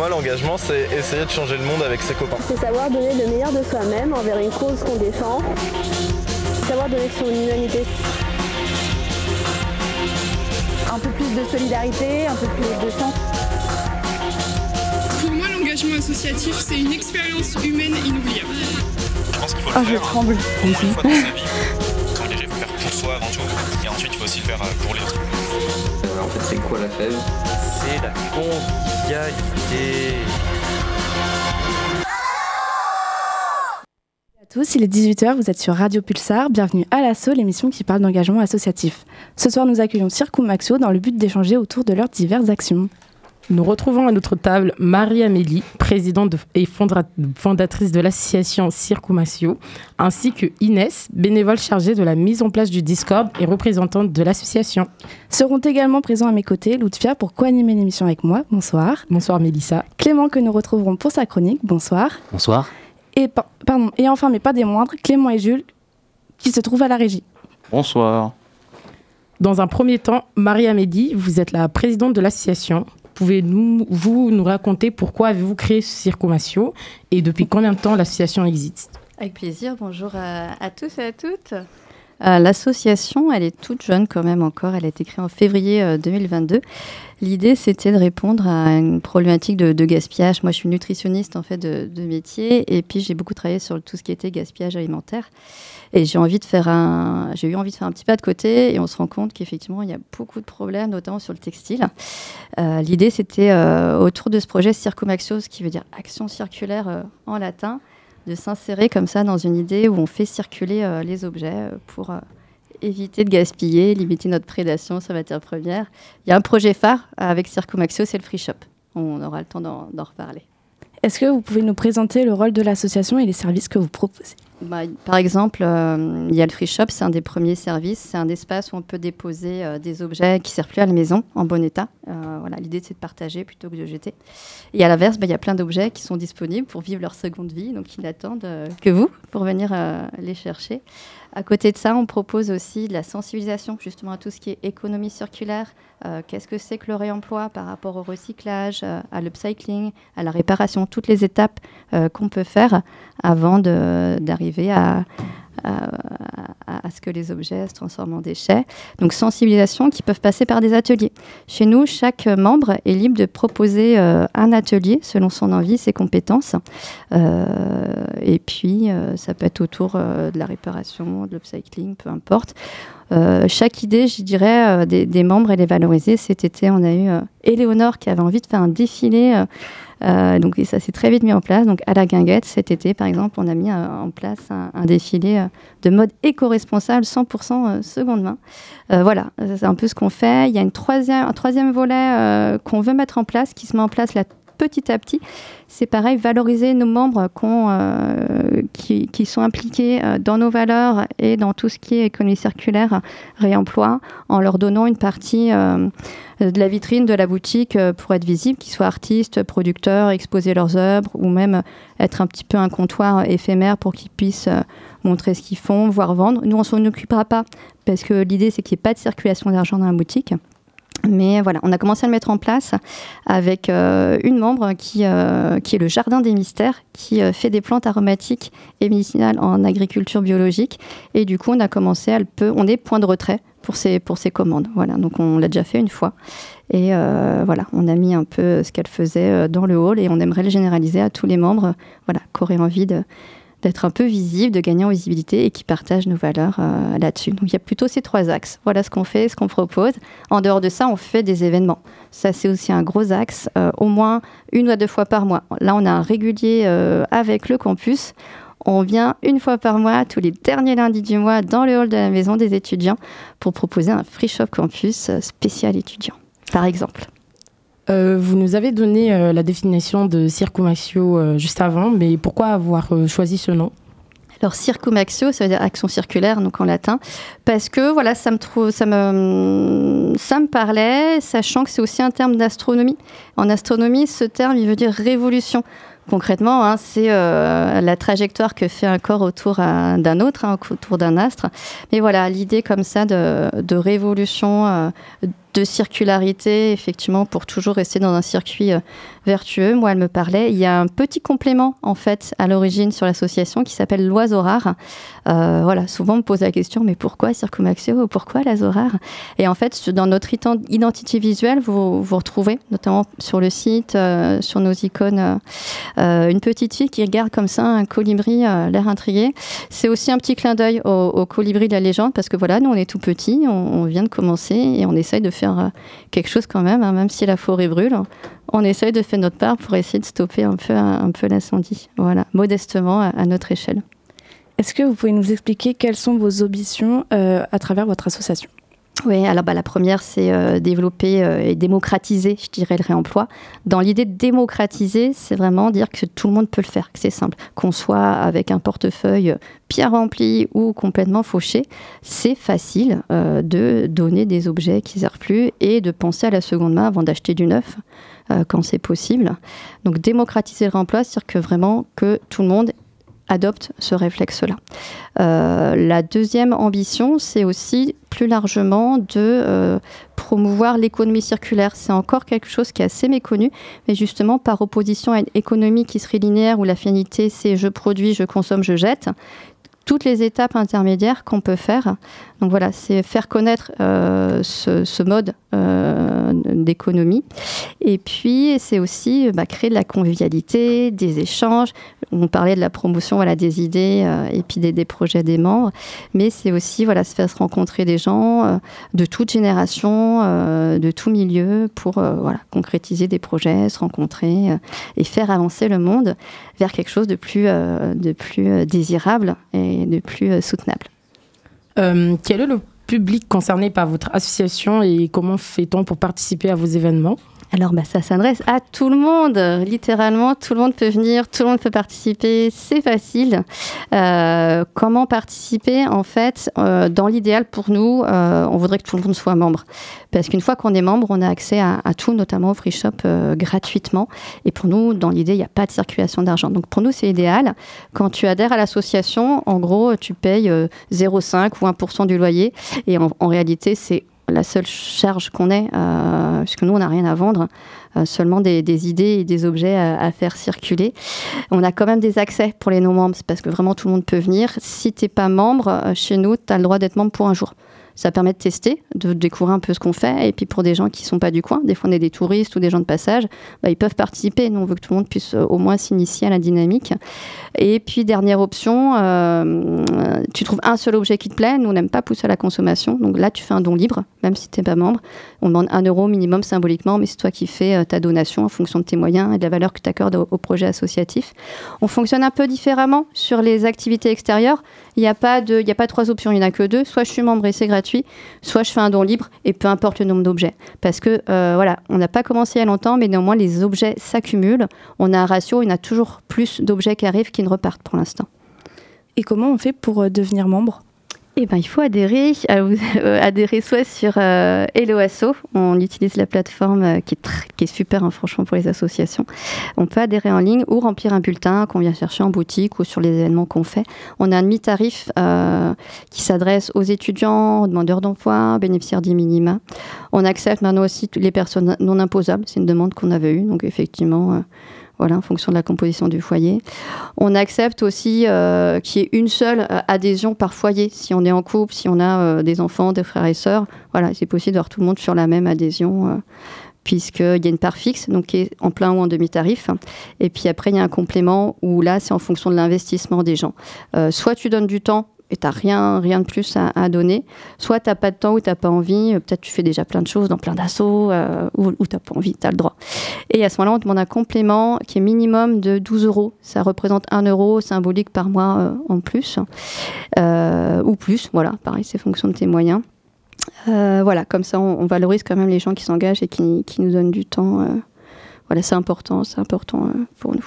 moi, l'engagement, c'est essayer de changer le monde avec ses copains. C'est savoir donner le meilleur de soi-même envers une cause qu'on défend. Savoir donner son humanité. Un peu plus de solidarité, un peu plus de sens. Pour moi, l'engagement associatif, c'est une expérience humaine inoubliable. Je pense qu'il faut Ah, le je faire tremble. au moins une fois dans sa vie. Il faut faire pour soi avant tout. Et ensuite, il faut aussi le faire euh, pour les autres. En fait, c'est quoi la fève C'est la convivialité. à tous, il est 18h, vous êtes sur Radio Pulsar, bienvenue à l'assaut, l'émission qui parle d'engagement associatif. Ce soir, nous accueillons Circo Maxio dans le but d'échanger autour de leurs diverses actions. Nous retrouvons à notre table Marie-Amélie, présidente de- et fondatrice de l'association Circumatio, ainsi que Inès, bénévole chargée de la mise en place du Discord et représentante de l'association. Seront également présents à mes côtés Loutfia pour co-animer l'émission avec moi, bonsoir. Bonsoir Mélissa. Clément que nous retrouverons pour sa chronique, bonsoir. Bonsoir. Et, par- pardon, et enfin, mais pas des moindres, Clément et Jules qui se trouvent à la régie. Bonsoir. Dans un premier temps, Marie-Amélie, vous êtes la présidente de l'association. Pouvez-vous vous nous raconter pourquoi avez-vous créé Circumatio et depuis combien de temps l'association existe? Avec plaisir, bonjour à tous et à toutes. Euh, L'association, elle est toute jeune quand même encore, elle a été créée en février euh, 2022. L'idée, c'était de répondre à une problématique de, gaspillage. Moi, je suis nutritionniste en fait de, métier et puis j'ai beaucoup travaillé sur tout ce qui était gaspillage alimentaire. Et j'ai eu envie de faire un petit pas de côté et on se rend compte qu'effectivement, il y a beaucoup de problèmes, notamment sur le textile. Euh, L'idée, c'était euh, autour de ce projet Circumaxio, ce qui veut dire action circulaire euh, en latin de s'insérer comme ça dans une idée où on fait circuler euh, les objets euh, pour euh, éviter de gaspiller, limiter notre prédation sur matières premières. Il y a un projet phare avec Circumaxio, c'est le free shop. On aura le temps d'en reparler. Est-ce que vous pouvez nous présenter le rôle de l'association et les services que vous proposez? Bah, par exemple, euh, il y a le free shop, c'est un des premiers services. C'est un espace où on peut déposer euh, des objets qui ne servent plus à la maison, en bon état. Euh, voilà, L'idée, c'est de partager plutôt que de jeter. Et à l'inverse, bah, il y a plein d'objets qui sont disponibles pour vivre leur seconde vie, donc ils n'attendent euh, que vous pour venir euh, les chercher. À côté de ça, on propose aussi de la sensibilisation justement à tout ce qui est économie circulaire. Euh, Qu'est-ce que c'est que le réemploi par rapport au recyclage, euh, à l'upcycling, à la réparation, toutes les étapes euh, qu'on peut faire avant d'arriver à, à, à- ce que les objets se transforment en déchets. Donc sensibilisation qui peuvent passer par des ateliers. Chez nous, chaque membre est libre de proposer euh, un atelier selon son envie, ses compétences. Euh, et puis, euh, ça peut être autour euh, de la réparation, de l'upcycling, peu importe. Euh, chaque idée, je dirais, euh, des, membres, elle est valorisée. Cet été, on a eu euh, Éléonore qui avait envie de faire un défilé. Euh, donc, ça s'est très vite mis en place. Donc, à la guinguette, cet été, par exemple, on a mis euh, en place un, défilé euh, de mode éco-responsable, 100% euh, seconde main. Voilà, c'est un peu ce qu'on fait. Il y a un troisième volet qu'on veut mettre en place, qui se met en place là petit à petit. C'est pareil, valoriser nos membres qui, sont impliqués dans nos valeurs et dans tout ce qui est économie circulaire, réemploi, en leur donnant une partie de la vitrine de la boutique euh, pour être visible, qu'ils soient artistes, producteurs, exposer leurs œuvres ou même être un petit peu un comptoir éphémère pour qu'ils puissent euh, montrer ce qu'ils font, voire vendre. Nous, on s'en occupera pas parce que l'idée, c'est qu'il n'y ait pas de circulation d'argent dans la boutique. Mais voilà, on a commencé à le mettre en place avec euh, une membre qui, euh, qui est le Jardin des Mystères, qui euh, fait des plantes aromatiques et médicinales en agriculture biologique. Et du coup, on a commencé à le peu, on est point de retrait pour ces, pour ces commandes. Voilà, donc on l'a déjà fait une fois. Et euh, voilà, on a mis un peu ce qu'elle faisait euh, dans le hall et on aimerait le généraliser à tous les membres voilà, qui auraient envie d'être un peu visible, de gagner en visibilité et qui partagent nos valeurs euh, là-dessus. Donc il y a plutôt ces trois axes. Voilà ce qu'on fait, ce qu'on propose. En dehors de ça, on fait des événements. Ça, c'est aussi un gros axe, euh, au moins une ou deux fois par mois. Là, on a un régulier euh, avec le campus. On vient une fois par mois, tous les derniers lundis du mois, dans le hall de la maison des étudiants pour proposer un free shop campus spécial étudiant, par exemple. Euh, vous nous avez donné euh, la définition de Circumatio euh, juste avant, mais pourquoi avoir choisi ce nom? Alors circumaxio, ça veut dire action circulaire, donc en latin, parce que voilà, ça me trouve, ça me, ça me parlait, sachant que c'est aussi un terme d'astronomie. En astronomie, ce terme, il veut dire révolution. Concrètement, hein, c'est euh, la trajectoire que fait un corps autour euh, d'un autre, hein, autour d'un astre. Mais voilà, l'idée comme ça de, révolution, euh, de circularité, effectivement, pour toujours rester dans un circuit vertueux. Moi, elle me parlait. Il y a un petit complément, en fait, à l'origine sur l'association qui s'appelle l'oiseau rare. Euh, voilà, souvent on me pose la question, mais pourquoi Circumaxio? Pourquoi l'oiseau rare? Et en fait, dans notre identité visuelle, vous, retrouvez, notamment sur le site, euh, sur nos icônes, une petite fille qui regarde comme ça un colibri, l'air intrigué. C'est aussi un petit clin d'œil au, colibri de la légende, parce que voilà, nous, on est tout petits, on, vient de commencer et on essaye de faire euh, quelque chose quand même, hein, même si la forêt brûle. On essaye de faire notre part pour essayer de stopper un peu, un, peu l'incendie. Voilà, modestement à, notre échelle. Est-ce que vous pouvez nous expliquer quelles sont vos ambitions euh, à travers votre association? Oui, alors bah, la première, c'est euh, développer euh, et démocratiser, je dirais, le réemploi. Dans l'idée de démocratiser, c'est vraiment dire que tout le monde peut le faire, que c'est simple. Qu'on soit avec un portefeuille bien rempli ou complètement fauché, c'est facile euh, de donner des objets qui ne servent plus et de penser à la seconde main avant d'acheter du neuf quand c'est possible. Donc démocratiser le réemploi, c'est-à-dire que vraiment que tout le monde adopte ce réflexe-là. Euh, la deuxième ambition, c'est aussi plus largement de euh, promouvoir l'économie circulaire. C'est encore quelque chose qui est assez méconnu, mais justement par opposition à une économie qui serait linéaire où la finalité c'est je produis, je consomme, je jette toutes les étapes intermédiaires qu'on peut faire. Donc voilà, c'est faire connaître euh, ce, mode euh, d'économie. Et puis, c'est aussi bah, créer de la convivialité, des échanges. On parlait de la promotion voilà, des idées euh, et puis des, projets des membres. Mais c'est aussi voilà, se faire rencontrer des gens de toute génération, de tout milieu pour voilà, concrétiser des projets, se rencontrer et faire avancer le monde vers quelque chose de plus, de plus désirable et de plus soutenable. quel est le public concerné par votre association et comment fait-on pour participer à vos événements? Alors bah, ça s'adresse à tout le monde, littéralement, tout le monde peut venir, tout le monde peut participer, c'est facile. Euh, comment participer En fait, euh, dans l'idéal pour nous, euh, on voudrait que tout le monde soit membre. Parce qu'une fois qu'on est membre, on a accès à, tout, notamment au free shop gratuitement. Et pour nous, dans l'idée, il n'y a pas de circulation d'argent. Donc pour nous, c'est idéal. Quand tu adhères à l'association, en gros, tu payes 0,5 ou 1% du loyer. Et en, en réalité, c'est la seule charge qu'on ait, euh, puisque nous, on n'a rien à vendre, euh, seulement des, idées et des objets à, faire circuler. On a quand même des accès pour les non-membres, parce que vraiment tout le monde peut venir. Si tu n'es pas membre, euh, chez nous, tu as le droit d'être membre pour un jour ça permet de tester, de découvrir un peu ce qu'on fait. Et puis pour des gens qui ne sont pas du coin, des fois on est des touristes ou des gens de passage, bah, ils peuvent participer. Nous, on veut que tout le monde puisse euh, au moins s'initier à la dynamique. Et puis dernière option, euh, tu trouves un seul objet qui te plaît. Nous, on n'aime pas pousser à la consommation. Donc là, tu fais un don libre, même si tu n'es pas membre. On demande un euro minimum symboliquement, mais c'est toi qui fais euh, ta donation en fonction de tes moyens et de la valeur que tu accordes au, projet associatif. On fonctionne un peu différemment sur les activités extérieures. Il n'y a, pas a pas trois options, il n'y en a que deux. Soit je suis membre et c'est gratuit, soit je fais un don libre et peu importe le nombre d'objets. Parce que euh, voilà, on n'a pas commencé il y a longtemps, mais néanmoins les objets s'accumulent. On a un ratio, il y a toujours plus d'objets qui arrivent qui ne repartent pour l'instant. Et comment on fait pour euh, devenir membre? Eh ben, il faut adhérer, euh, adhérer soit sur euh, on utilise la plateforme euh, qui, est super hein, franchement pour les associations. On peut adhérer en ligne ou remplir un bulletin qu'on vient chercher en boutique ou sur les événements qu'on fait. On a un demi-tarif qui s'adresse aux étudiants, aux demandeurs d'emploi, bénéficiaires des minima. On accepte maintenant aussi les personnes non imposables, c'est une demande qu'on avait eue, donc effectivement voilà, en fonction de la composition du foyer. On accepte aussi euh, qu'il y ait une seule euh, adhésion par foyer. Si on est en couple, si on a euh, des enfants, des frères et sœurs, voilà, c'est possible d'avoir tout le monde sur la même adhésion. puisqu'il y a une part fixe, donc qui est en plein ou en demi-tarif. Et puis après, il y a un complément où là, c'est en fonction de l'investissement des gens. soit tu donnes du temps et tu n'as rien, rien de plus à, donner. Soit tu n'as pas de temps ou tu n'as pas envie, euh, peut-être tu fais déjà plein de choses dans plein d'assauts, euh, ou, tu n'as pas envie, tu as le droit. Et à ce moment-là, on demande un complément qui est minimum de 12 euros. Ça représente 1 euro symbolique par mois euh, en plus, ou plus, voilà, pareil, c'est fonction de tes moyens. voilà, comme ça, on, valorise quand même les gens qui s'engagent et qui, qui, nous donnent du temps. voilà, c'est important, c'est important pour nous.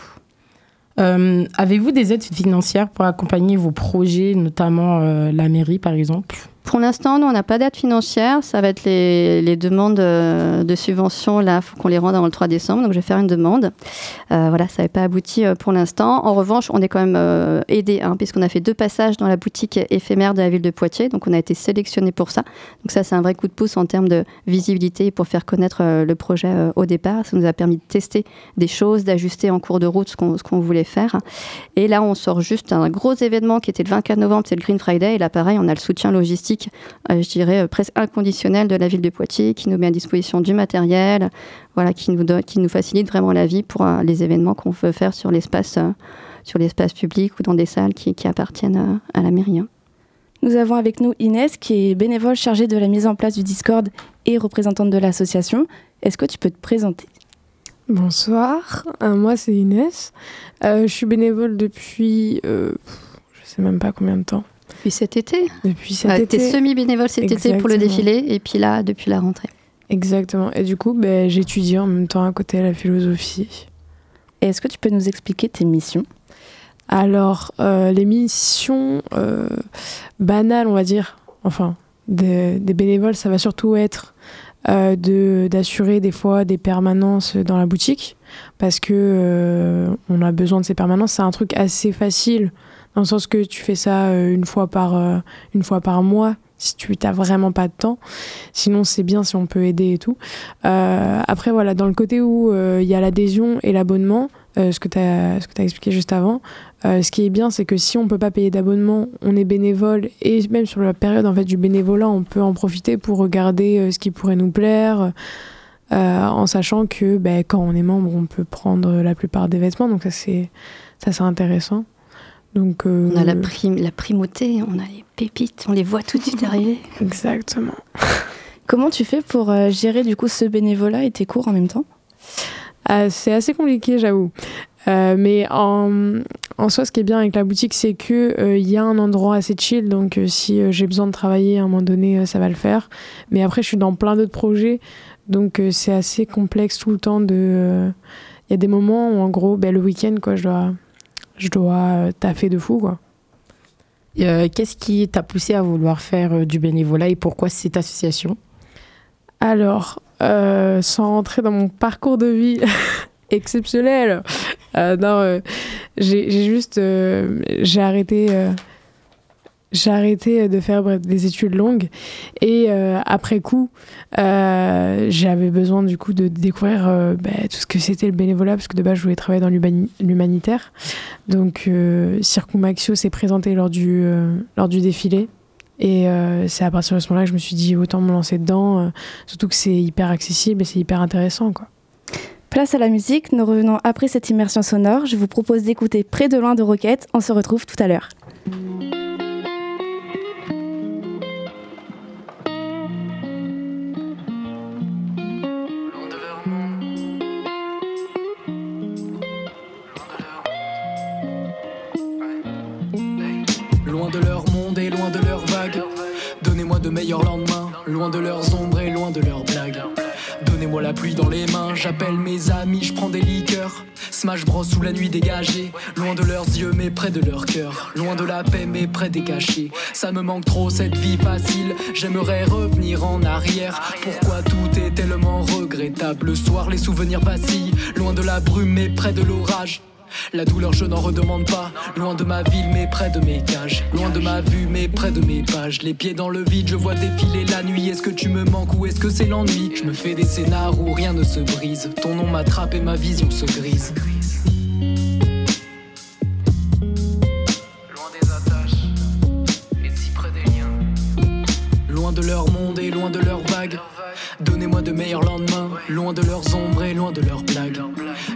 Avez-vous des aides financières pour accompagner vos projets, notamment la mairie par exemple? Pour l'instant, nous, on n'a pas d'aide financière. Ça va être les, demandes euh, de subventions. Là, il faut qu'on les rende avant le 3 décembre. Donc, je vais faire une demande. Euh, voilà, ça n'avait pas abouti euh, pour l'instant. En revanche, on est quand même euh, aidé, hein, puisqu'on a fait deux passages dans la boutique éphémère de la ville de Poitiers. Donc, on a été sélectionné pour ça. Donc, ça, c'est un vrai coup de pouce en termes de visibilité pour faire connaître le projet au départ. Ça nous a permis de tester des choses, d'ajuster en cours de route ce qu'on ce qu'on voulait faire. Et là, on sort juste un gros événement qui était le 24 novembre, c'est le Green Friday. Et là, pareil, on a le soutien logistique, euh, je dirais euh, presque inconditionnel de la ville de Poitiers, qui nous met à disposition du matériel, voilà, qui nous donne, qui nous facilite vraiment la vie pour euh, les événements qu'on veut faire sur l'espace, euh, sur l'espace public ou dans des salles qui, qui appartiennent euh, à la mairie. hein. Nous avons avec nous Inès, qui est bénévole chargée de la mise en place du Discord et représentante de l'association. Est-ce que tu peux te présenter? Bonsoir, Euh, moi c'est Inès. Euh, je suis bénévole depuis, euh, je sais même pas combien de temps. Depuis cet été Depuis cet Euh, été. T'es semi-bénévole cet été pour le Exactement. défilé, et puis là, depuis la rentrée. Exactement. Et du coup, ben, j'étudie en même temps à côté la philosophie. Et est-ce que tu peux nous expliquer tes missions? Alors, euh, les missions euh, banales, on va dire, enfin, des, des bénévoles, ça va surtout être euh, de d'assurer des fois des permanences dans la boutique, parce que euh, on a besoin de ces permanences. C'est un truc assez facile, dans le sens que tu fais ça euh, une fois par euh, une fois par mois. Si tu n'as vraiment pas de temps, sinon c'est bien si on peut aider et tout. Euh, après voilà, dans le côté où il y a l'adhésion et l'abonnement, ce que tu as, as expliqué juste avant, ce qui est bien, c'est que si on peut pas payer d'abonnement, on est bénévole et même sur la période en fait du bénévolat, on peut en profiter pour regarder ce qui pourrait nous plaire, en sachant que ben, quand on est membre, on peut prendre la plupart des vêtements, donc ça c'est intéressant. Donc euh, On a la, prime, la primauté, on a les pépites, on les voit tout de suite arriver. exactement. Comment tu fais pour euh, gérer du coup ce bénévolat et tes cours en même temps? Ah, c'est assez compliqué, j'avoue. Euh, mais en, en soi, ce qui est bien avec la boutique, c'est que euh, il y a un endroit assez chill. Donc, euh, si euh, j'ai besoin de travailler à un moment donné, euh, ça va le faire. Mais après, je suis dans plein d'autres projets, donc euh, c'est assez complexe tout le temps. De, euh, il y a des moments où, en gros, ben, le week-end, quoi, je dois, je dois euh, taffer de fou, quoi. Euh, Qu'est-ce qui t'a poussé à vouloir faire euh, du bénévolat et pourquoi cette association? Alors, sans rentrer dans mon parcours de vie exceptionnel, non, j'ai juste, j'ai arrêté, j'ai arrêté de faire des études longues et euh, après coup, euh, j'avais besoin du coup de découvrir euh, bah, tout ce que c'était le bénévolat parce que de base je voulais travailler dans l'humani- l'humanitaire. Donc, euh, Circumaxio s'est présenté lors du, euh, lors du défilé. Et euh, c'est à partir de ce moment-là que je me suis dit autant me lancer dedans, euh, surtout que c'est hyper accessible et c'est hyper intéressant. Quoi. Place à la musique, nous revenons après cette immersion sonore. Je vous propose d'écouter Près de loin de Roquette. On se retrouve tout à l'heure. Meilleurs lendemains. Loin de leurs ombres et loin de leurs blagues. Donnez-moi la pluie dans les mains. J'appelle mes amis, je prends des liqueurs. Smash Bros sous la nuit dégagée. Loin de leurs yeux, mais près de leur cœur. Loin de la paix, mais près des cachets. Ça me manque trop cette vie facile. J'aimerais revenir en arrière. Pourquoi tout est tellement regrettable? Le soir, les souvenirs vacillent. Loin de la brume, mais près de l'orage. La douleur, je n'en redemande pas. Loin de ma ville, mais près de mes cages. Loin de ma vue, mais près de mes pages. Les pieds dans le vide, je vois défiler la nuit. Est-ce que tu me manques ou est-ce que c'est l'ennui? Je me fais des scénars où rien ne se brise. Ton nom m'attrape et ma vision se grise. Loin des attaches et si près des liens. Loin de leur monde et loin de leurs vagues. Donnez-moi de meilleurs lendemains, loin de leurs ombres et loin de leurs blagues.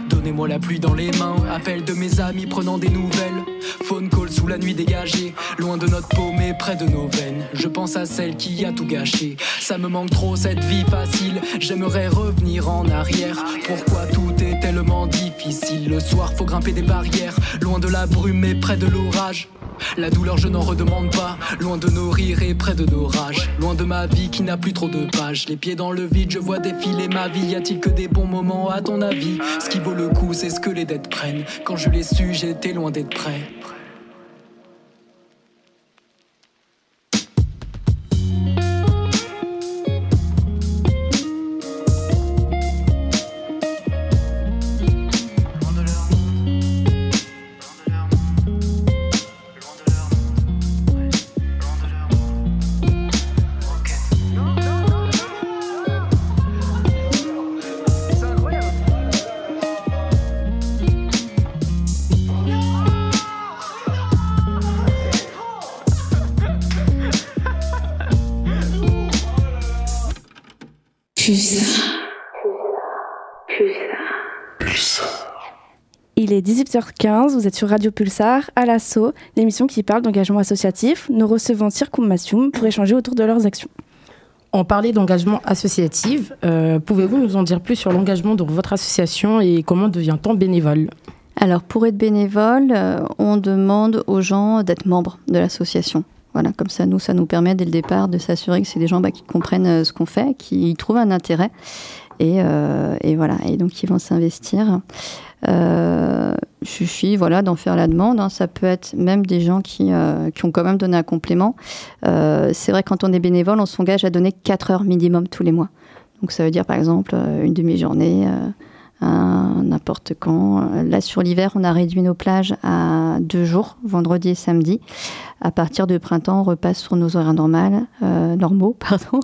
Donnez-moi la pluie dans les mains, appel de mes amis prenant des nouvelles. Phone call sous la nuit dégagée, loin de notre peau mais près de nos veines. Je pense à celle qui a tout gâché. Ça me manque trop cette vie facile, j'aimerais revenir en arrière. Pourquoi tout est tellement difficile? Le soir faut grimper des barrières, loin de la brume mais près de l'orage. La douleur, je n'en redemande pas. Loin de nos rires et près de nos rages. Loin de ma vie qui n'a plus trop de pages. Les pieds dans le vide, je vois défiler ma vie. Y a-t-il que des bons moments à ton avis? Ce qui vaut le coup, c'est ce que les dettes prennent. Quand je l'ai su, j'étais loin d'être prêt. Est 18h15, vous êtes sur Radio Pulsar, à l'assaut, l'émission qui parle d'engagement associatif. Nous recevons Circummasium pour échanger autour de leurs actions. On parlait d'engagement associatif. Euh, Pouvez-vous nous en dire plus sur l'engagement de votre association et comment devient-on bénévole? Alors, pour être bénévole, euh, on demande aux gens d'être membres de l'association. Voilà, comme ça, nous, ça nous permet dès le départ de s'assurer que c'est des gens bah, qui comprennent euh, ce qu'on fait, qui y trouvent un intérêt. Et, euh, et voilà, et donc ils vont s'investir. Euh, suffit voilà, d'en faire la demande. hein. Ça peut être même des gens qui, euh, qui ont quand même donné un complément. Euh, c'est vrai, quand on est bénévole, on s'engage à donner 4 heures minimum tous les mois. Donc ça veut dire par exemple une demi-journée, n'importe quand. Euh, Là sur l'hiver, on a réduit nos plages à deux jours, vendredi et samedi. À partir de printemps, on repasse sur nos horaires normales, euh, normaux. Pardon.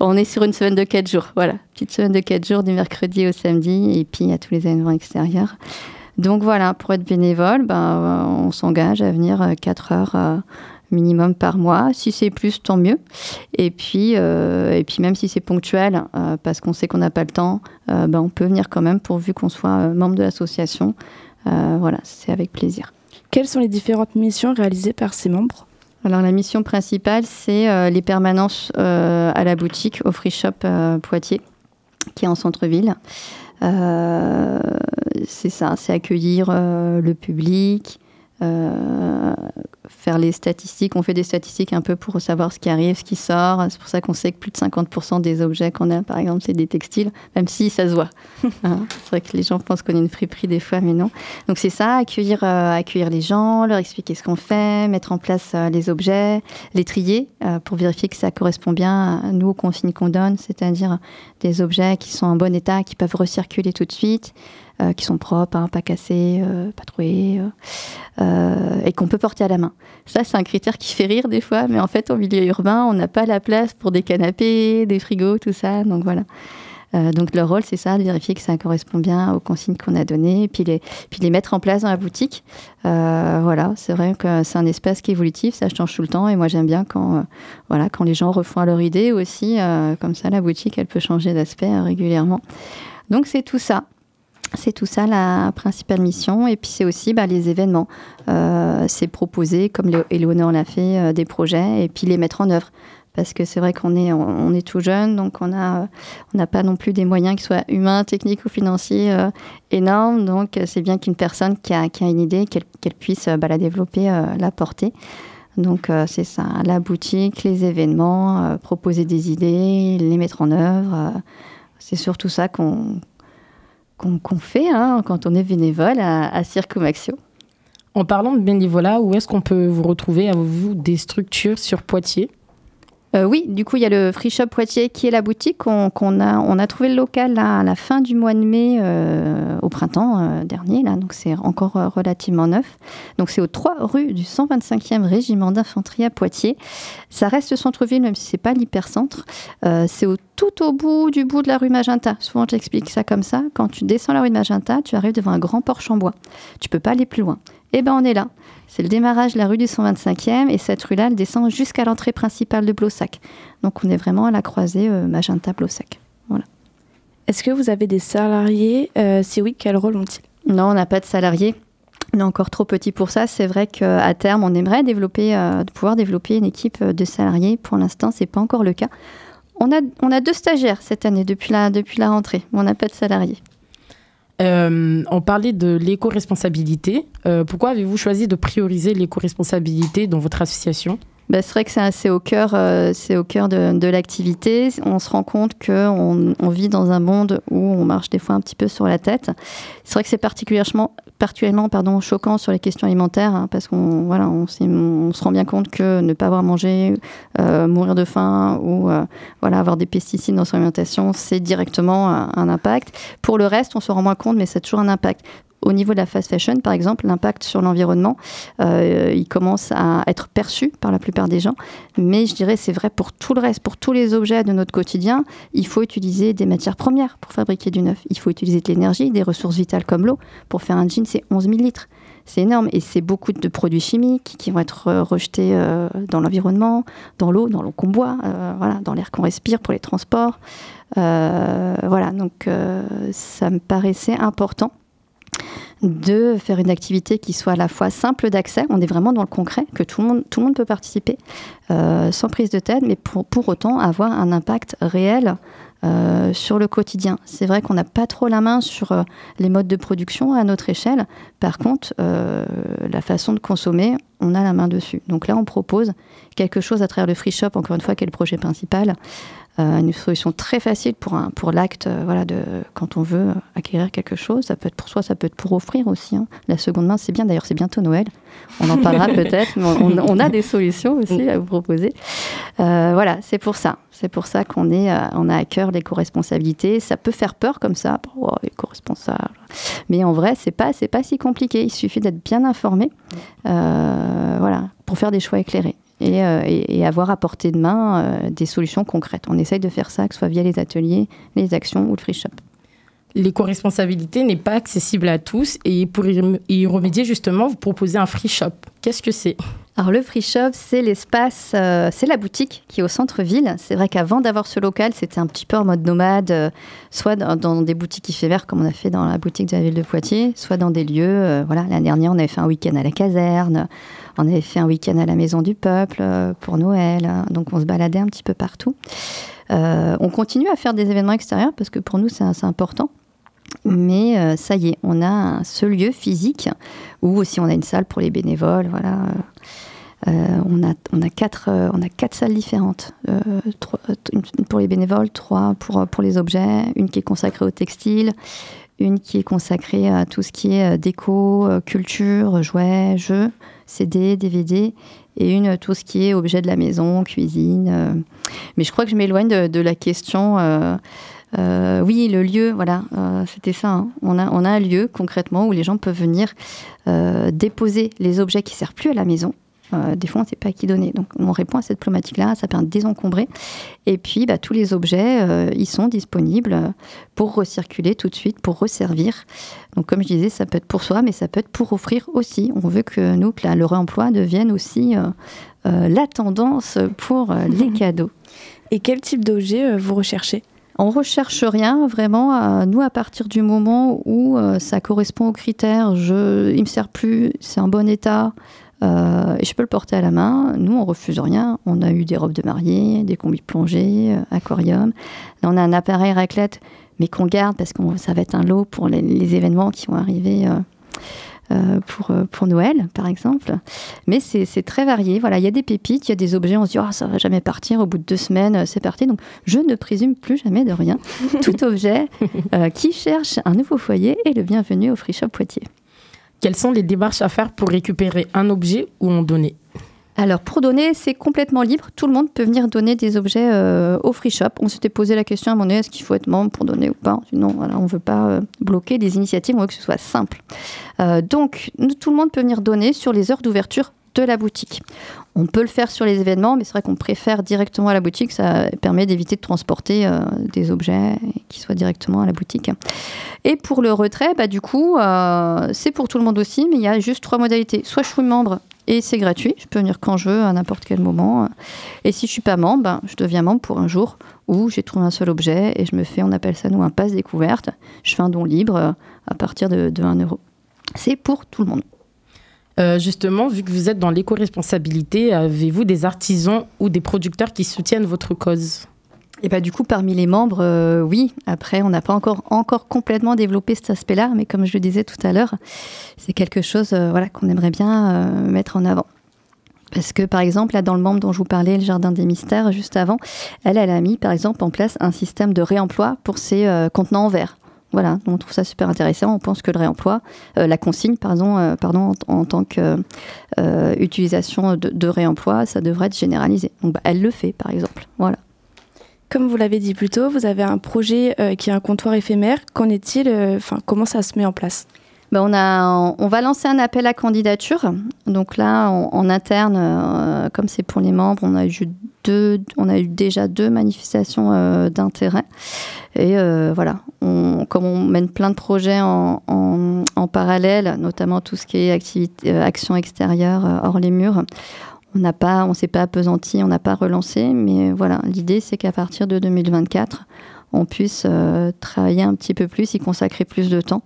On est sur une semaine de 4 jours. Voilà, petite semaine de 4 jours du mercredi au samedi et puis a tous les événements extérieurs. Donc voilà, pour être bénévole, ben, euh, on s'engage à venir 4 heures euh, minimum par mois. Si c'est plus, tant mieux. Et puis, euh, et puis même si c'est ponctuel, euh, parce qu'on sait qu'on n'a pas le temps, euh, ben, on peut venir quand même pourvu qu'on soit membre de l'association. Voilà, c'est avec plaisir. Quelles sont les différentes missions réalisées par ces membres? Alors la mission principale, c'est les permanences à la boutique au Free Shop Poitiers, qui est en centre-ville. C'est ça, c'est accueillir le public, faire les statistiques. On fait des statistiques un peu pour savoir ce qui arrive, ce qui sort. C'est pour ça qu'on sait que plus de 50% des objets qu'on a, par exemple, c'est des textiles, même si ça se voit. Hein. c'est vrai que les gens pensent qu'on est une friperie des fois, mais non. Donc c'est ça, accueillir, euh, accueillir les gens, leur expliquer ce qu'on fait, mettre en place euh, les objets, les trier euh, pour vérifier que ça correspond bien à nous aux consignes qu'on donne, c'est-à-dire des objets qui sont en bon état, qui peuvent recirculer tout de suite, qui sont propres, hein, pas cassés, pas troués, et qu'on peut porter à la main. Ça, c'est un critère qui fait rire des fois, mais en fait, au milieu urbain, on n'a pas la place pour des canapés, des frigos, tout ça, donc voilà. Euh, donc leur rôle, c'est ça, de vérifier que ça correspond bien aux consignes qu'on a données, puis les, puis les mettre en place dans la boutique. Euh, voilà, c'est vrai que c'est un espace qui est évolutif, ça change tout le temps, et moi j'aime bien quand, euh, voilà, quand les gens refont leur idée aussi, euh, comme ça la boutique, elle peut changer d'aspect euh, régulièrement. Donc c'est tout ça. C'est tout ça la principale mission. Et puis c'est aussi bah, les événements. Euh, c'est proposer, comme Léo- Éléonore l'a fait, euh, des projets et puis les mettre en œuvre. Parce que c'est vrai qu'on est, on, est tout jeune, donc on a, euh, on n'a pas non plus des moyens qui soient humains, techniques ou financiers euh, énormes. Donc c'est bien qu'une personne qui a, une idée, qu'elle puisse bah, la développer, la porter. Donc c'est ça, la boutique, les événements, proposer des idées, les mettre en œuvre. c'est surtout ça qu'on qu'on fait hein, quand on est bénévole à, à Circumaxio. En parlant de bénévolat, où est-ce qu'on peut vous retrouver? Avez-vous des structures sur Poitiers? Euh, oui, du coup, il y a le Free Shop Poitiers qui est la boutique on a trouvé le local là, à la fin du mois de mai, euh, au printemps euh, dernier, là, donc c'est encore relativement neuf. Donc c'est aux 3 rue du 125e régiment d'infanterie à Poitiers. Ça reste centre-ville, même si c'est pas l'hypercentre. C'est au, tout au bout du bout de la rue Magenta. Souvent, j'explique ça comme ça. Quand tu descends la rue Magenta, tu arrives devant un grand porche en bois. Tu peux pas aller plus loin. Eh ben, on est là. C'est le démarrage de la rue du 125e et cette rue-là, elle descend jusqu'à l'entrée principale de Blossac. Donc on est vraiment à la croisée euh, Magenta-Blossac. Voilà. Est-ce que vous avez des salariés Euh, Si oui, quel rôle ont-ils? Non, on n'a pas de salariés. On est encore trop petit pour ça. C'est vrai qu'à terme, on aimerait développer, euh, pouvoir développer une équipe de salariés. Pour l'instant, c'est pas encore le cas. On a, on a deux stagiaires cette année depuis la, depuis la rentrée, mais on n'a pas de salariés. Euh, on parlait de l'éco-responsabilité. Euh, pourquoi avez-vous choisi de prioriser l'éco-responsabilité dans votre association? Bah, c'est vrai que c'est au cœur, euh, c'est au cœur de, l'activité. On se rend compte qu'on on vit dans un monde où on marche des fois un petit peu sur la tête. C'est vrai que c'est particulièrement, pardon, choquant sur les questions alimentaires hein, parce qu'on voilà, on, se rend bien compte que ne pas avoir mangé, euh, mourir de faim ou euh, voilà, avoir des pesticides dans son alimentation, c'est directement un impact. Pour le reste, on se rend moins compte, mais c'est toujours un impact au niveau de la fast fashion, par exemple, l'impact sur l'environnement, euh, il commence à être perçu par la plupart des gens. Mais je dirais c'est vrai pour tout le reste, pour tous les objets de notre quotidien, il faut utiliser des matières premières pour fabriquer du neuf. Il faut utiliser de l'énergie, des ressources vitales comme l'eau. Pour faire un jean, c'est 11 000 litres. C'est énorme et c'est beaucoup de produits chimiques qui vont être euh, rejetés euh, dans l'environnement, dans l'eau, dans l'eau qu'on boit, voilà, dans l'air qu'on respire pour les transports. Voilà, donc ça me paraissait important de faire une activité qui soit à la fois simple d'accès, on est vraiment dans le concret, que tout le monde, peut participer, euh, sans prise de tête, mais pour, autant avoir un impact réel euh, sur le quotidien. C'est vrai qu'on n'a pas trop la main sur euh, les modes de production à notre échelle. Par contre, la façon de consommer, on a la main dessus. Donc là, on propose quelque chose à travers le Free Shop, encore une fois, qui est le projet principal. Euh, une solution très facile pour, un, pour l'acte, euh, voilà, de, quand on veut acquérir quelque chose. Ça peut être pour soi, ça peut être pour offrir aussi. hein. La seconde main, c'est bien. D'ailleurs, c'est bientôt Noël. On en parlera peut-être, mais on, on a des solutions aussi à vous proposer. Euh, voilà, c'est pour ça. C'est pour ça qu'on est, on a à cœur l'éco-responsabilité. Ça peut faire peur comme ça, oh, éco-responsable. Mais en vrai, c'est pas, c'est pas si compliqué. Il suffit d'être bien informé, euh, voilà, pour faire des choix éclairés. Et, euh, et avoir à portée de main euh, des solutions concrètes. On essaye de faire ça, que ce soit via les ateliers, les actions ou le free shop. L'éco-responsabilité n'est pas accessible à tous et pour y rem- y remédier justement, vous proposez un free shop. Qu'est-ce que c'est? Alors le free shop, c'est l'espace, euh, c'est la boutique qui est au centre-ville. C'est vrai qu'avant d'avoir ce local, c'était un petit peu en mode nomade, euh, soit dans, des boutiques éphémères comme on a fait dans la boutique de la ville de Poitiers, soit dans des lieux. euh, voilà, l'année dernière, on avait fait un week-end à la caserne, on avait fait un week-end à la maison du peuple pour Noël. hein. donc on se baladait un petit peu partout. On continue à faire des événements extérieurs parce que pour nous c'est important. Mais euh, ça y est, on a ce lieu physique où aussi on a une salle pour les bénévoles. Voilà. Euh, on, a, on, a quatre, euh, on a quatre salles différentes. Euh, pour les bénévoles, trois pour, euh, pour les objets, une qui est consacrée au textile, une qui est consacrée à tout ce qui est euh, déco, euh, culture, jouets, jeux, CD, DVD, et une euh, tout ce qui est objet de la maison, cuisine. euh. Mais je crois que je m'éloigne de la question. Euh, oui, le lieu, voilà, euh, c'était ça. hein. On, a, on a un lieu concrètement où les gens peuvent venir euh, déposer les objets qui ne servent plus à la maison. Des fois, on ne sait pas à qui donner. Donc, on répond à cette problématique-là, ça permet de désencombrer. Et puis, bah, tous les objets, ils sont disponibles pour recirculer tout de suite, pour resservir. Donc, comme je disais, ça peut être pour soi, mais ça peut être pour offrir aussi. On veut que nous, que la- le réemploi devienne aussi la tendance pour les cadeaux. Et quel type d'objet vous recherchez? On recherche rien vraiment. nous, à partir du moment où euh, ça correspond aux critères, je, il me sert plus, c'est en bon état euh, et je peux le porter à la main. Nous, on refuse rien. On a eu des robes de mariée, des combis de plongée, euh, aquarium. Là, on a un appareil raclette, mais qu'on garde parce que ça va être un lot pour les événements qui vont arriver. Euh, euh, pour, pour Noël, par exemple. Mais c'est très varié. Voilà, il y a des pépites, il y a des objets, on se dit, Ah, ça va jamais partir, au bout de deux semaines, euh, c'est parti. Donc, je ne présume plus jamais de rien. Tout objet euh, qui cherche un nouveau foyer est le bienvenu au Free Shop Poitiers. Quelles sont les démarches à faire pour récupérer un objet ou en donner Alors, pour donner, c'est complètement libre. Tout le monde peut venir donner des objets euh, au free shop. On s'était posé la question à un moment donné, est-ce qu'il faut être membre pour donner ou pas? Non, voilà, on ne veut pas euh, bloquer des initiatives, on veut que ce soit simple. Euh, donc, tout le monde peut venir donner sur les heures d'ouverture de la boutique. On peut le faire sur les événements, mais c'est vrai qu'on préfère directement à la boutique. Ça permet d'éviter de transporter des objets qui soient directement à la boutique. Et pour le retrait, bah, du coup, c'est pour tout le monde aussi, mais il y a juste trois modalités. Soit je suis membre et c'est gratuit, je peux venir quand je veux, à n'importe quel moment. Et si je suis pas membre, ben, je deviens membre pour un jour où j'ai trouvé un seul objet et je me fais, on appelle ça nous un passe découverte. Je fais un don libre euh, à partir de, de 1 euro. C'est pour tout le monde. Euh, justement, vu que vous êtes dans l'éco-responsabilité, avez-vous des artisans ou des producteurs qui soutiennent votre cause? Et bah, du coup, parmi les membres, euh, oui. Après, on n'a pas encore, encore complètement développé cet aspect-là, mais comme je le disais tout à l'heure, c'est quelque chose euh, voilà, qu'on aimerait bien euh, mettre en avant. Parce que, par exemple, là, dans le membre dont je vous parlais, le Jardin des Mystères, juste avant, elle, elle a mis, par exemple, en place un système de réemploi pour ses euh, contenants en verre. Voilà, on trouve ça super intéressant. On pense que le réemploi, euh, la consigne, pardon, euh, en, tant qu'utilisation de, de réemploi, ça devrait être généralisé. Donc, bah, elle le fait, par exemple. Voilà. Comme vous l'avez dit plus tôt, vous avez un projet euh, qui est un comptoir éphémère. Qu'en est-il euh, comment ça se met en place? Ben, on, a, on va lancer un appel à candidature. Donc là, en, interne, euh, comme c'est pour les membres, on a eu, deux, on a eu déjà deux manifestations d'intérêt. Et voilà, comme on mène plein de projets en, en, en parallèle, notamment tout ce qui est activité, action extérieure hors les murs, on n'a pas, on s'est pas appesanti, on n'a pas relancé. Mais voilà, l'idée, c'est qu'à partir de 2024, on puisse euh, travailler un petit peu plus, y consacrer plus de temps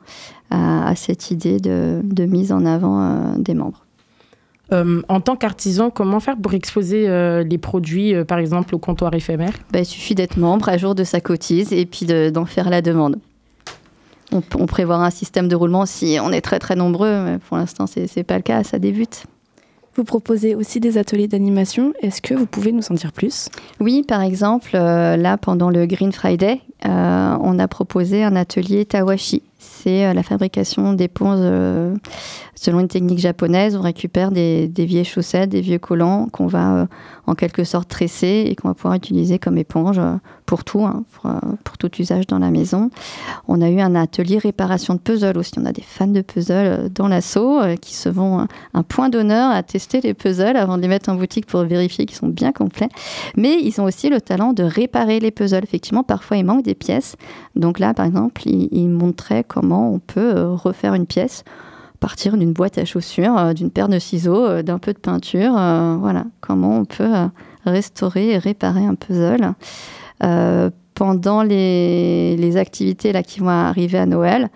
à, à cette idée de, de mise en avant euh, des membres. Euh, en tant qu'artisan, comment faire pour exposer les produits, par exemple, au comptoir éphémère? Bah, il suffit d'être membre à jour de sa cotise et puis de- d'en faire la demande. On, on prévoit un système de roulement si on est très très nombreux, mais pour l'instant c'est c'est pas le cas, ça débute. Vous proposez aussi des ateliers d'animation. Est-ce que vous pouvez nous en dire plus? Oui, par exemple, euh, là pendant le Green Friday, euh, on a proposé un atelier Tawashi. Euh, la fabrication d'éponges euh, selon une technique japonaise. On récupère des, vieilles chaussettes, des vieux collants qu'on va euh, en quelque sorte tresser et qu'on va pouvoir utiliser comme éponge pour tout, hein, pour, tout usage dans la maison. On a eu un atelier réparation de puzzles aussi. On a des fans de puzzles dans l'assaut qui se vont un, point d'honneur à tester les puzzles avant de les mettre en boutique pour vérifier qu'ils sont bien complets. Mais ils ont aussi le talent de réparer les puzzles. Effectivement, parfois il manque des pièces. Donc là, par exemple, ils montraient comment on peut euh, refaire une pièce partir d'une boîte à chaussures, euh, d'une paire de ciseaux, euh, d'un peu de peinture. voilà, comment on peut restaurer et réparer un puzzle. Pendant les, activités là, qui vont arriver à Noël,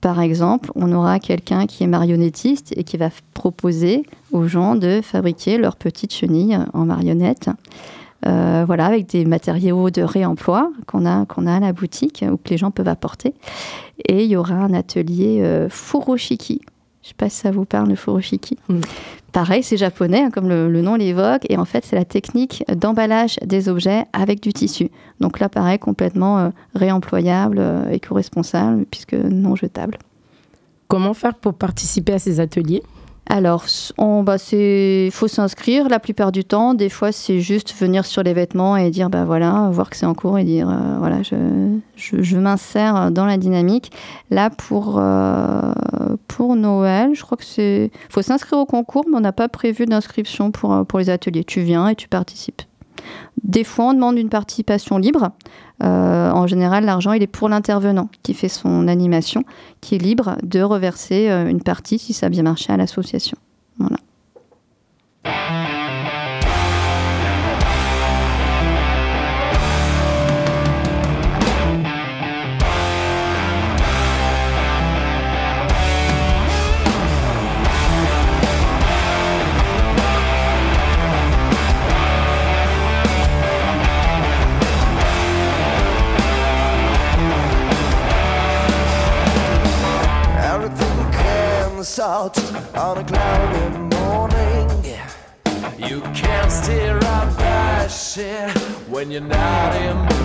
par exemple, on aura quelqu'un qui est marionnettiste et qui va proposer aux gens de fabriquer leurs petites chenilles en marionnettes. Euh, voilà, avec des matériaux de réemploi qu'on a, qu'on a à la boutique ou que les gens peuvent apporter. Et il y aura un atelier euh, furoshiki. Je ne sais pas si ça vous parle, le furoshiki. Pareil, c'est japonais, hein, comme le, le nom l'évoque. Et en fait, c'est la technique d'emballage des objets avec du tissu. Donc là, pareil, complètement euh, réemployable, euh, éco-responsable, puisque non jetable. Comment faire pour participer à ces ateliers? Alors, il bah, c'est- faut s'inscrire la plupart du temps. Des fois, c'est juste venir sur les vêtements et dire, bah voilà, voir que c'est en cours et dire, euh, voilà, je m'insère dans la dynamique. Là, pour, euh, pour Noël, je crois que c'est. faut s'inscrire au concours, mais on n'a pas prévu d'inscription pour, euh, pour les ateliers. Tu viens et tu participes. Des fois, on demande une participation libre. Euh, en général, l'argent, il est pour l'intervenant qui fait son animation, qui est libre de reverser euh, une partie, si ça a bien marché, à l'association. Voilà. Out on a cloudy morning. You can't steer up that shit when you're not in the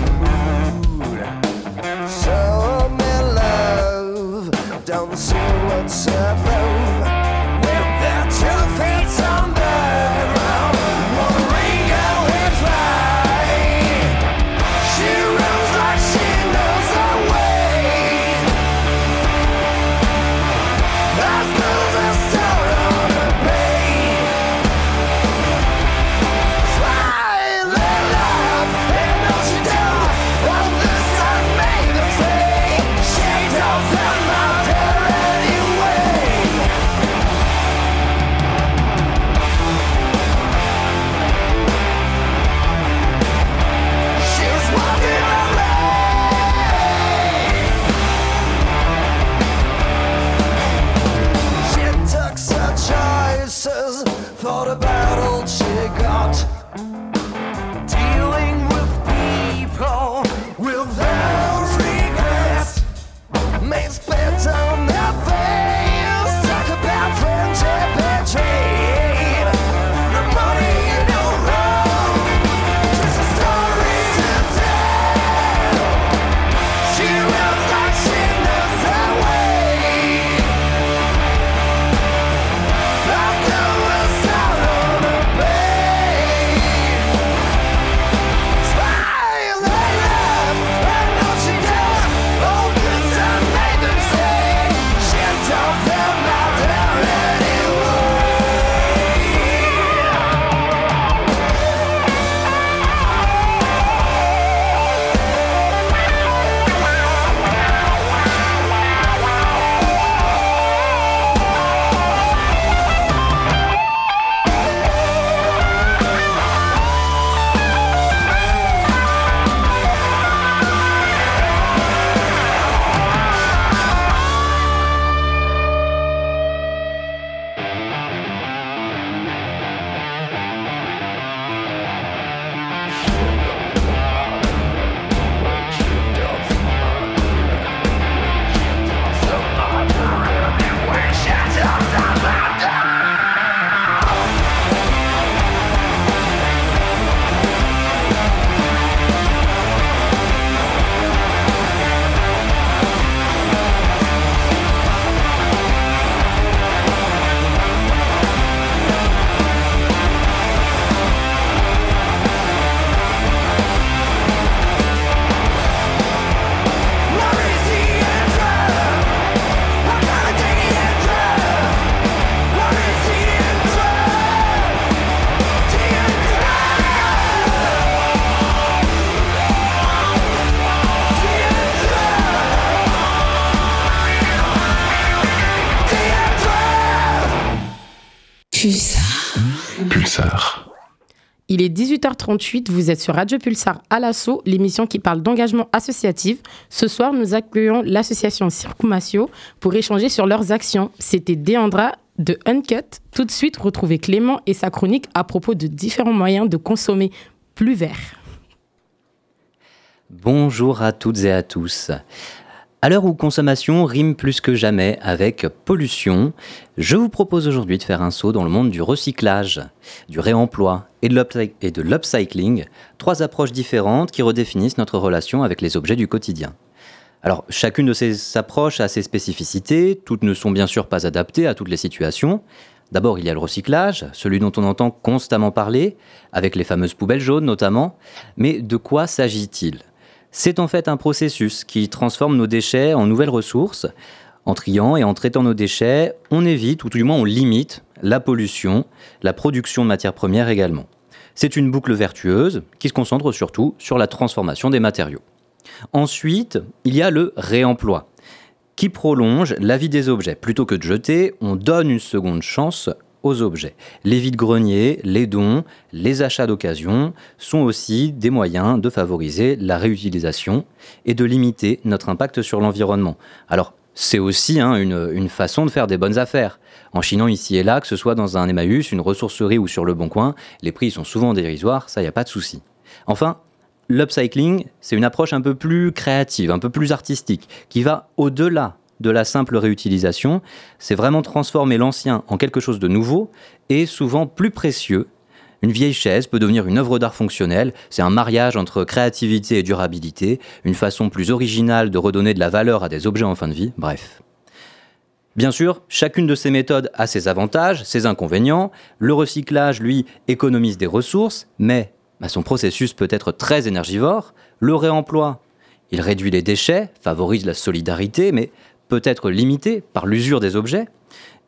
mood. So, my love, don't see what's above. 18h38, vous êtes sur Radio Pulsar à l'assaut, l'émission qui parle d'engagement associatif. Ce soir, nous accueillons l'association Circumatio pour échanger sur leurs actions. C'était Deandra de Uncut. Tout de suite, retrouvez Clément et sa chronique à propos de différents moyens de consommer plus vert. Bonjour à toutes et à tous. À l'heure où consommation rime plus que jamais avec pollution, je vous propose aujourd'hui de faire un saut dans le monde du recyclage, du réemploi et de l'upcycling, trois approches différentes qui redéfinissent notre relation avec les objets du quotidien. Alors, chacune de ces approches a ses spécificités, toutes ne sont bien sûr pas adaptées à toutes les situations. D'abord, il y a le recyclage, celui dont on entend constamment parler, avec les fameuses poubelles jaunes notamment. Mais de quoi s'agit-il? C'est en fait un processus qui transforme nos déchets en nouvelles ressources. En triant et en traitant nos déchets, on évite, ou tout du moins on limite, la pollution, la production de matières premières également. C'est une boucle vertueuse qui se concentre surtout sur la transformation des matériaux. Ensuite, il y a le réemploi, qui prolonge la vie des objets. Plutôt que de jeter, on donne une seconde chance aux objets. Les vides-greniers, les dons, les achats d'occasion sont aussi des moyens de favoriser la réutilisation et de limiter notre impact sur l'environnement. Alors, c'est aussi hein, une, façon de faire des bonnes affaires. En chinant ici et là, que ce soit dans un Emmaüs, une ressourcerie ou sur le Bon Coin, les prix sont souvent dérisoires, ça, il n'y a pas de souci. Enfin, l'upcycling, c'est une approche un peu plus créative, un peu plus artistique, qui va au-delà de la simple réutilisation, c'est vraiment transformer l'ancien en quelque chose de nouveau et souvent plus précieux. Une vieille chaise peut devenir une œuvre d'art fonctionnelle, c'est un mariage entre créativité et durabilité, une façon plus originale de redonner de la valeur à des objets en fin de vie, bref. Bien sûr, chacune de ces méthodes a ses avantages, ses inconvénients. Le recyclage, lui, économise des ressources, mais bah, son processus peut être très énergivore. Le réemploi, il réduit les déchets, favorise la solidarité, mais peut être limité par l'usure des objets.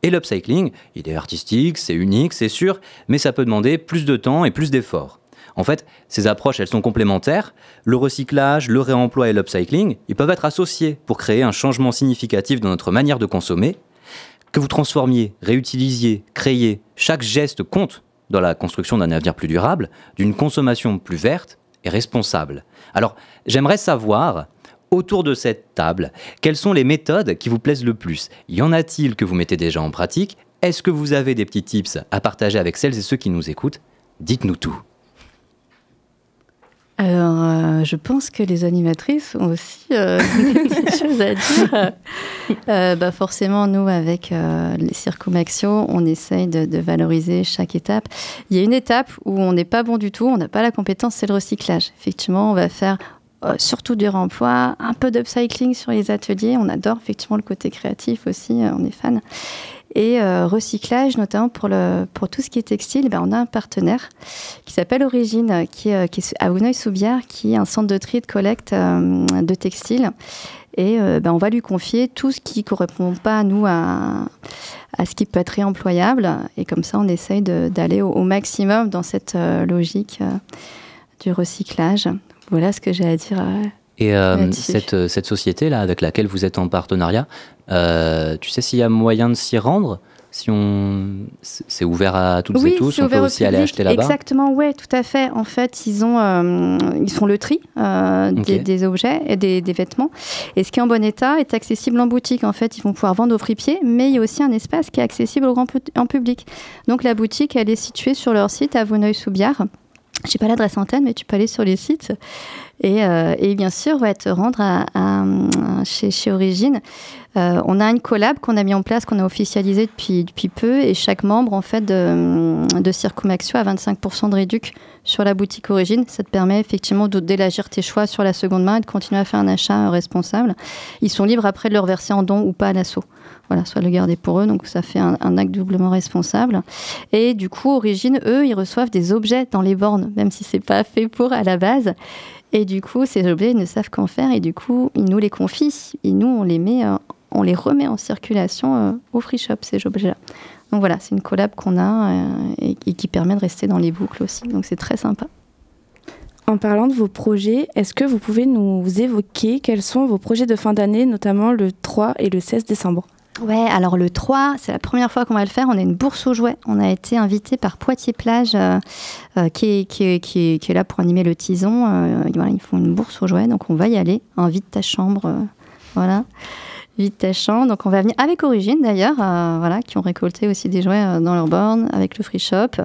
Et l'upcycling, il est artistique, c'est unique, c'est sûr, mais ça peut demander plus de temps et plus d'efforts. En fait, ces approches, elles sont complémentaires. Le recyclage, le réemploi et l'upcycling, ils peuvent être associés pour créer un changement significatif dans notre manière de consommer. Que vous transformiez, réutilisiez, créiez, chaque geste compte dans la construction d'un avenir plus durable, d'une consommation plus verte et responsable. Alors, j'aimerais savoir autour de cette table, quelles sont les méthodes qui vous plaisent le plus? Y en a-t-il que vous mettez déjà en pratique? Est-ce que vous avez des petits tips à partager avec celles et ceux qui nous écoutent? Dites-nous tout. Alors, euh, je pense que les animatrices ont aussi euh, des choses à dire. Euh, bah forcément, nous, avec les Circumaxio, on essaye de, valoriser chaque étape. Il y a une étape où on n'est pas bon du tout, on n'a pas la compétence, c'est le recyclage. Effectivement, on va faire euh, surtout du réemploi, un peu d'upcycling sur les ateliers. On adore effectivement le côté créatif aussi, euh, on est fan. Et euh, recyclage, notamment pour, le, pour tout ce qui est textile, ben, on a un partenaire qui s'appelle Origine, qui est, à Vouneuil-sous-Bière, qui est un centre de tri et de collecte de textiles. Et ben, on va lui confier tout ce qui ne correspond pas à nous à, à, ce qui peut être réemployable. Et comme ça, on essaye d'aller au, au, maximum dans cette logique du recyclage. Voilà ce que j'ai à dire. Euh, et euh, cette, euh, cette société-là, avec laquelle vous êtes en partenariat, tu sais s'il y a moyen de s'y rendre? Si on c'est ouvert à toutes et tous, on peut aussi aller acheter là-bas? Exactement, ouais, tout à fait. En fait, ils ont ils font le tri des, objets et des, des, vêtements. Et ce qui est en bon état est accessible en boutique. En fait, ils vont pouvoir vendre aux fripiers, mais il y a aussi un espace qui est accessible au grand en public. Donc la boutique, elle est située sur leur site à Vouneuil-sous-Biard. J'ai pas l'adresse en tête, mais tu peux aller sur les sites. Et, euh, et bien sûr, va te rendre à, chez, chez, Origine. Euh, on a une collab qu'on a mis en place, qu'on a officialisé depuis, depuis peu, et chaque membre en fait de, de Circumaxio a 25% de réduc sur la boutique Origine. Ça te permet effectivement d'élargir tes choix sur la seconde main et de continuer à faire un achat responsable. Ils sont libres après de leur verser en don ou pas à l'assaut voilà, soit le garder pour eux. Donc ça fait un, acte doublement responsable. Et du coup, Origine, eux, ils reçoivent des objets dans les bornes, même si c'est pas fait pour à la base. Et du coup, ces objets, ils ne savent qu'en faire. Et du coup, ils nous les confient. Et nous, on les met, euh, on les remet en circulation euh, au free shop, ces objets-là. Donc voilà, c'est une collab qu'on a euh, et, et qui permet de rester dans les boucles aussi. Donc c'est très sympa. En parlant de vos projets, est-ce que vous pouvez nous évoquer quels sont vos projets de fin d'année, notamment le 3 et le 16 décembre? Ouais, alors le 3, c'est la première fois qu'on va le faire. On a une bourse aux jouets. On a été invité par Poitiers Plage, euh, euh, qui, est, là pour animer le tison. Euh, ils font une bourse aux jouets, donc on va y aller. Invite ta chambre, voilà. Vite ta chambre. Donc on va venir avec Origine d'ailleurs, voilà, qui ont récolté aussi des jouets dans leur borne avec le free shop.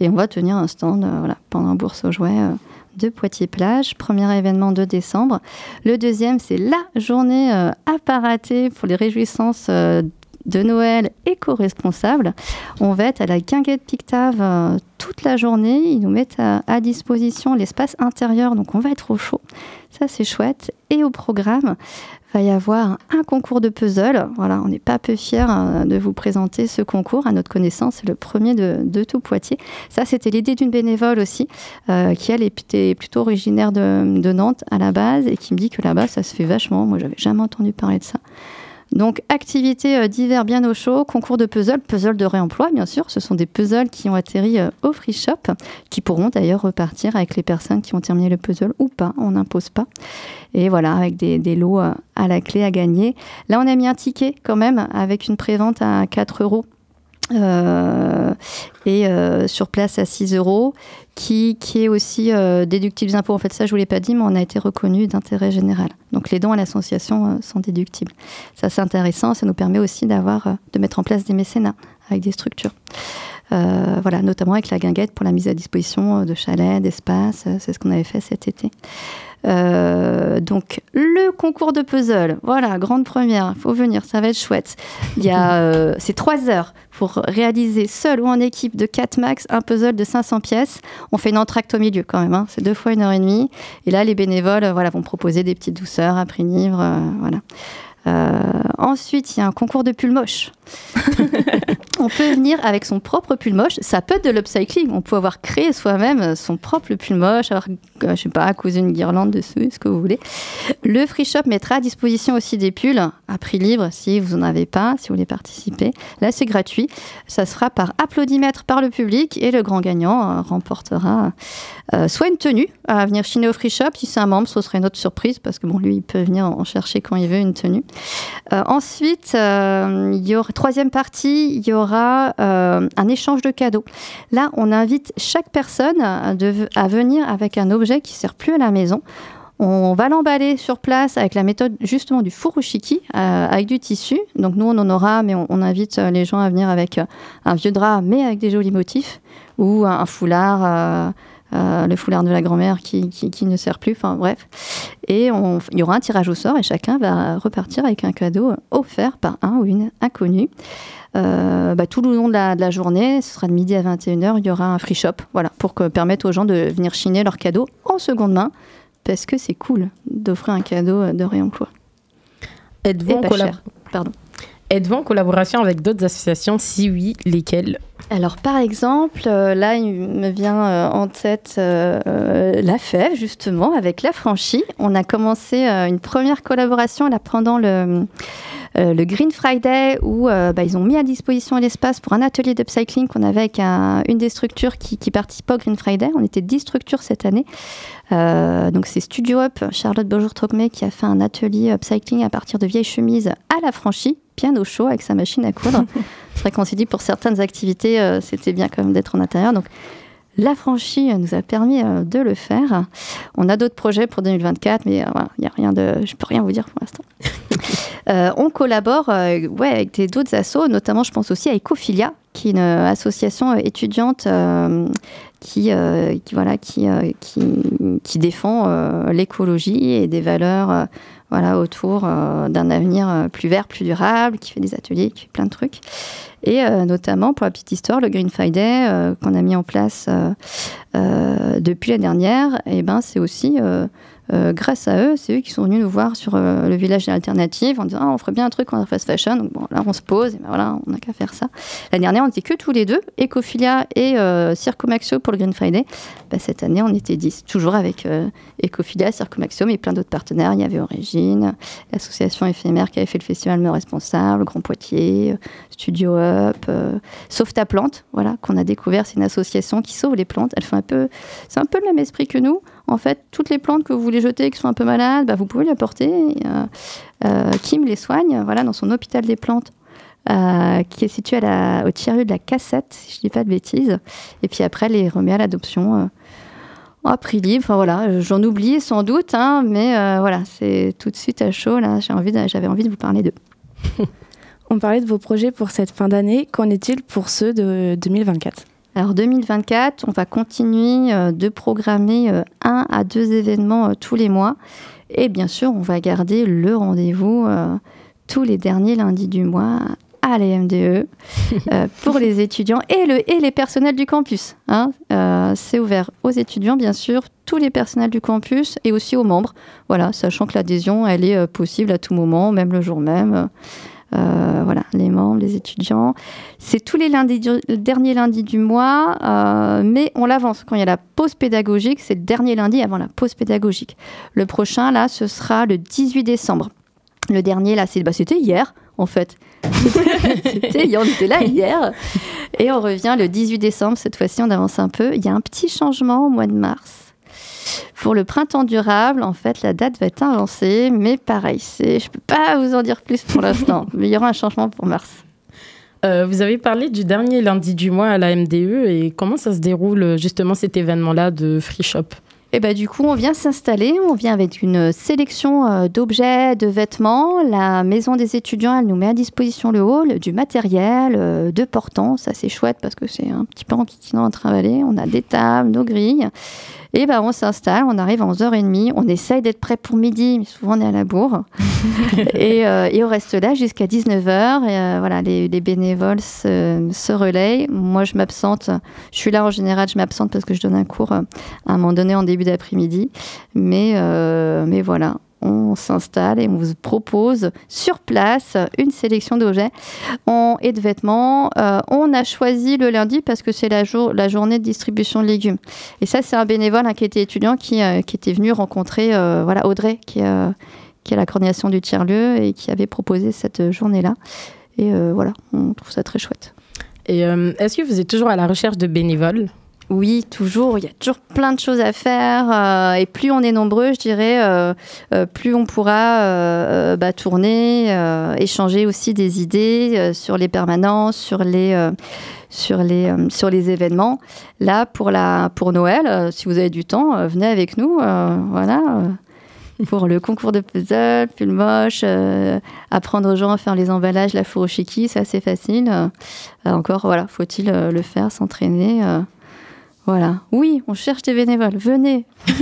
Et on va tenir un stand voilà, pendant bourse aux jouets de Poitiers-Plage, premier événement de décembre. Le deuxième, c'est la journée euh, à pas rater pour les réjouissances euh, de Noël éco-responsable. On va être à la Guinguette Pictave euh, toute la journée. Ils nous mettent à, à disposition l'espace intérieur, donc on va être au chaud. Ça, c'est chouette. Et au programme, va y avoir un concours de puzzle. Voilà, on n'est pas peu fiers euh, de vous présenter ce concours. À notre connaissance, c'est le premier de, tout Poitiers. Ça, c'était l'idée d'une bénévole aussi, euh, qui elle était plutôt originaire de, de, Nantes à la base et qui me dit que là-bas, ça se fait vachement. Moi, j'avais jamais entendu parler de ça. Donc, activités euh, d'hiver bien au chaud, concours de puzzle, puzzle de réemploi, bien sûr. Ce sont des puzzles qui ont atterri euh, au free shop, qui pourront d'ailleurs repartir avec les personnes qui ont terminé le puzzle ou pas. On n'impose pas. Et voilà, avec des, des, lots euh, à la clé à gagner. Là, on a mis un ticket quand même, avec une prévente à 4 euros. Euh, et euh, sur place à 6 euros, qui, qui est aussi euh, déductible des impôts. En fait, ça, je ne vous l'ai pas dit, mais on a été reconnu d'intérêt général. Donc, les dons à l'association sont déductibles. Ça, c'est intéressant. Ça nous permet aussi d'avoir, de mettre en place des mécénats avec des structures. Voilà, notamment avec la guinguette pour la mise à disposition de chalets, d'espaces. C'est ce qu'on avait fait cet été. Euh, donc le concours de puzzle, voilà, grande première, il faut venir, ça va être chouette. Il y a, euh, c'est trois heures pour réaliser seul ou en équipe de 4 max un puzzle de 500 pièces. On fait une entracte au milieu quand même, hein. c'est deux fois une heure et demie. Et là, les bénévoles, voilà, vont proposer des petites douceurs à prix livre, euh, voilà. Euh, ensuite, il y a un concours de pull moche. on peut venir avec son propre pull moche. Ça peut être de l'upcycling. On peut avoir créé soi-même son propre pull moche, avoir, je sais pas, cousu une guirlande dessus, ce que vous voulez. Le free shop mettra à disposition aussi des pulls à prix libre si vous n'en avez pas, si vous voulez participer. Là, c'est gratuit. Ça se fera par applaudimètre par le public et le grand gagnant euh, remportera euh, soit une tenue à venir chiner au free shop. Si c'est un membre, ce serait une autre surprise parce que bon, lui, il peut venir en chercher quand il veut une tenue. Euh, ensuite, euh, il y aura, troisième partie, il y aura euh, un échange de cadeaux. Là, on invite chaque personne à, venir avec un objet qui ne sert plus à la maison. On va l'emballer sur place avec la méthode justement du furushiki, euh, avec du tissu. Donc nous, on en aura, mais on, invite les gens à venir avec un vieux drap, mais avec des jolis motifs, ou un, foulard. Euh, euh, le foulard de la grand-mère qui, qui, qui, ne sert plus, enfin bref. Et on, il y aura un tirage au sort et chacun va repartir avec un cadeau offert par un ou une inconnue. Euh, bah, tout le long de la, de la, journée, ce sera de midi à 21h, il y aura un free shop, voilà, pour que, permettre aux gens de venir chiner leurs cadeaux en seconde main, parce que c'est cool d'offrir un cadeau de réemploi. Êtes-vous en, collab... Pardon. Êtes en collaboration avec d'autres associations? Si oui, lesquelles? Alors, par exemple, euh, là, il me vient euh, en tête euh, la FEV, justement, avec la franchie. On a commencé euh, une première collaboration pendant le, le Green Friday, où bah, ils ont mis à disposition l'espace pour un atelier d'upcycling qu'on avait avec un, une des structures qui, qui participe au Green Friday. On était 10 structures cette année. donc, c'est Studio Up, Charlotte Beaujour-Trocmé, qui a fait un atelier upcycling à partir de vieilles chemises à la franchie, au chaud, avec sa machine à coudre. C'est vrai qu'on s'est dit pour certaines activités, euh, c'était bien quand même d'être en intérieur. Donc, la franchie nous a permis euh, de le faire. On a d'autres projets pour 2024, mais il euh, n'y a rien de, je peux rien vous dire pour l'instant. euh, on collabore ouais, avec d'autres assos, notamment je pense aussi à Ecophilia, qui est une association étudiante qui, qui, voilà, qui, qui, qui défend l'écologie et des valeurs voilà, autour euh, d'un avenir euh, plus vert, plus durable, qui fait des ateliers, qui fait plein de trucs. Et euh, notamment, pour la petite histoire, le Green Friday qu'on a mis en place depuis la dernière, et eh ben, c'est aussi grâce à eux, c'est eux qui sont venus nous voir sur euh, le village des alternatives en disant ah, on ferait bien un truc en fast fashion. Donc bon, là, on se pose, et ben voilà, on n'a qu'à faire ça. L'année dernière, on était que tous les deux, Ecophilia et euh, Circo Maxio pour le Green Friday. Ben, cette année, on était 10, toujours avec euh, Ecophilia, Circo Maxio, mais plein d'autres partenaires. Il y avait Origine, l'association éphémère qui avait fait le festival Me Responsable, Grand Poitiers, Studio Up, Sauve ta plante, voilà, qu'on a découvert. C'est une association qui sauve les plantes. Elle fait un peu, c'est un peu le même esprit que nous en fait, toutes les plantes que vous voulez jeter, qui sont un peu malades, bah, vous pouvez les apporter. Euh, euh, Kim les soigne, voilà, dans son hôpital des plantes. euh, qui est situé au tiers-lieu de la Cassette, si je dis pas de bêtises. Et puis après, les remet à l'adoption à prix libre. Voilà, j'en oublie sans doute, hein, mais voilà, c'est tout de suite à chaud. Là, j'avais envie de vous parler d'eux. On parlait de vos projets pour cette fin d'année. Qu'en est-il pour ceux de 2024 Alors 2024, on va continuer euh, de programmer euh, un à deux événements euh, tous les mois. Et bien sûr, on va garder le rendez-vous tous les derniers lundis du mois à la MDE euh, pour les étudiants et, le, et les personnels du campus. hein. Euh, C'est ouvert aux étudiants, bien sûr, tous les personnels du campus et aussi aux membres. Voilà, sachant que l'adhésion, elle est euh, possible à tout moment, même le jour même. Euh, voilà, les membres, les étudiants. C'est tous les lundis, du- le dernier lundi du mois, euh, mais on l'avance. Quand il y a la pause pédagogique, c'est le dernier lundi avant la pause pédagogique. Le prochain, là, ce sera le 18 décembre. Le dernier, là, bah, c'était hier, en fait. C'était on était là hier. Et on revient le 18 décembre. Cette fois-ci, on avance un peu. Il y a un petit changement au mois de mars. Pour le printemps durable, en fait, la date va être avancée, mais pareil, c'est, je peux pas vous en dire plus pour l'instant. mais il y aura un changement pour mars. Euh, vous avez parlé du dernier lundi du mois à la MDE et comment ça se déroule justement cet événement-là de Free Shop? Et bah du coup, on vient s'installer, on vient avec une sélection euh, d'objets, de vêtements. La maison des étudiants, elle nous met à disposition le hall, du matériel, euh, de portants. Ça, c'est chouette parce que c'est un petit peu enquiquinant à travailler. On a des tables, nos grilles. Et ben on s'installe, on arrive à 11h30. On essaye d'être prêt pour midi, mais souvent on est à la bourre. et, euh, et on reste là jusqu'à 19h. Et euh, voilà, les, les bénévoles se, se relayent. Moi, je m'absente. Je suis là en général, je m'absente parce que je donne un cours à un moment donné en début d'après-midi. Mais, euh, mais voilà, on s'installe et on vous propose sur place une sélection d'objets et de vêtements. Euh, on a choisi le lundi parce que c'est la, jour- la journée de distribution de légumes. Et ça, c'est un bénévole hein, qui était étudiant qui, euh, qui était venu rencontrer voilà, Audrey, qui, qui est la coordination du tiers-lieu et qui avait proposé cette journée-là. Et voilà, on trouve ça très chouette. Et est-ce que vous êtes toujours à la recherche de bénévoles? Oui, toujours. Il y a toujours plein de choses à faire. euh, et plus on est nombreux, je dirais, euh, euh, plus on pourra bah, tourner, échanger aussi des idées sur les permanences, sur les, sur les, sur les événements. Là, pour, la, pour Noël, si vous avez du temps, venez avec nous. voilà. pour le concours de puzzle, pull moche, apprendre aux gens à faire les emballages, la furoshiki, c'est assez facile. Encore, voilà, faut-il le faire, s'entraîner. Voilà. Oui, on cherche des bénévoles. Venez.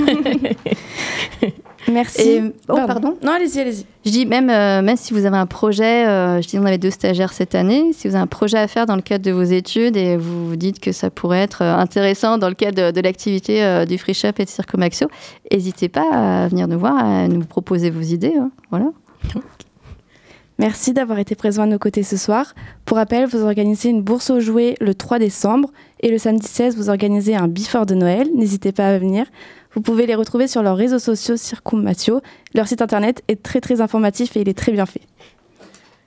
Merci. Et- oh, pardon. Non, allez-y, allez-y. Je dis même, euh, même si vous avez un projet, euh, je dis on avait deux stagiaires cette année, si vous avez un projet à faire dans le cadre de vos études et vous vous dites que ça pourrait être euh, intéressant dans le cadre de, de l'activité euh, du Free Shop et de Circo Maxio, n'hésitez pas à venir nous voir, à nous proposer vos idées. hein. Voilà. Merci d'avoir été présent à nos côtés ce soir. Pour rappel, vous organisez une bourse aux jouets le 3 décembre et le samedi 16, vous organisez un before de Noël. N'hésitez pas à venir. Vous pouvez les retrouver sur leurs réseaux sociaux Circum Mathieu. Leur site internet est très très informatif et il est très bien fait.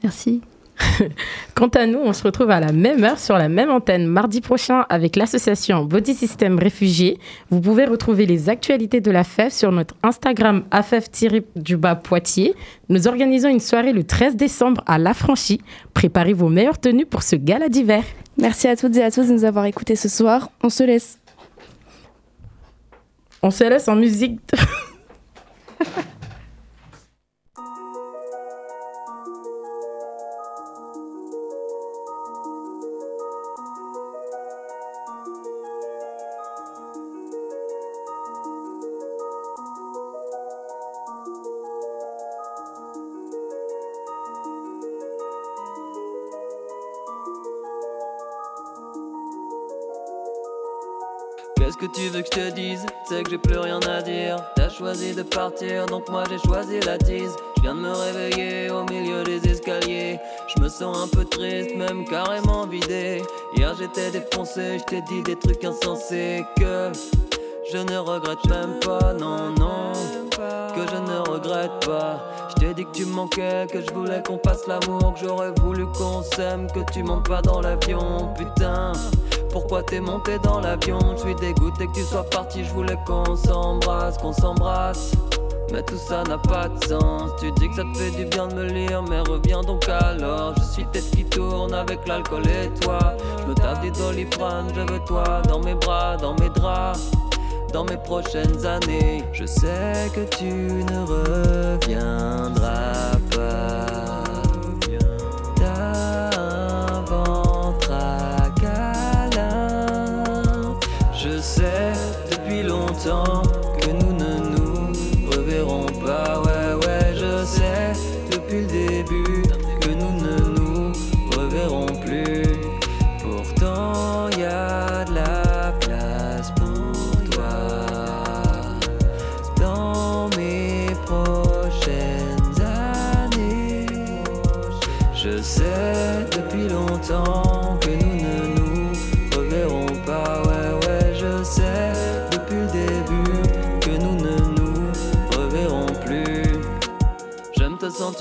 Merci. Quant à nous, on se retrouve à la même heure sur la même antenne mardi prochain avec l'association Body System Réfugiés. Vous pouvez retrouver les actualités de la FEF sur notre Instagram AFEF-du-bas Poitiers. Nous organisons une soirée le 13 décembre à l'Affranchi. Préparez vos meilleures tenues pour ce gala d'hiver. Merci à toutes et à tous de nous avoir écoutés ce soir. On se laisse. On se laisse en musique. que j'ai plus rien à dire. T'as choisi de partir, donc moi j'ai choisi la tise. Je viens de me réveiller au milieu des escaliers. Je me sens un peu triste, même carrément vidé. Hier j'étais défoncé, je t'ai dit des trucs insensés que je ne regrette même pas, non, non. Que je ne regrette pas. Je t'ai dit que tu me manquais, que je voulais qu'on fasse l'amour, que j'aurais voulu qu'on s'aime, que tu montes pas dans l'avion, putain. Pourquoi t'es monté dans l'avion Je suis dégoûté que tu sois parti, je voulais qu'on s'embrasse, qu'on s'embrasse. Mais tout ça n'a pas de sens. Tu dis que ça te fait du bien de me lire, mais reviens donc alors. Je suis tête qui tourne avec l'alcool et toi. Je me tape des doliprane, je veux toi dans mes bras, dans mes draps. Dans mes prochaines années, je sais que tu ne reviendras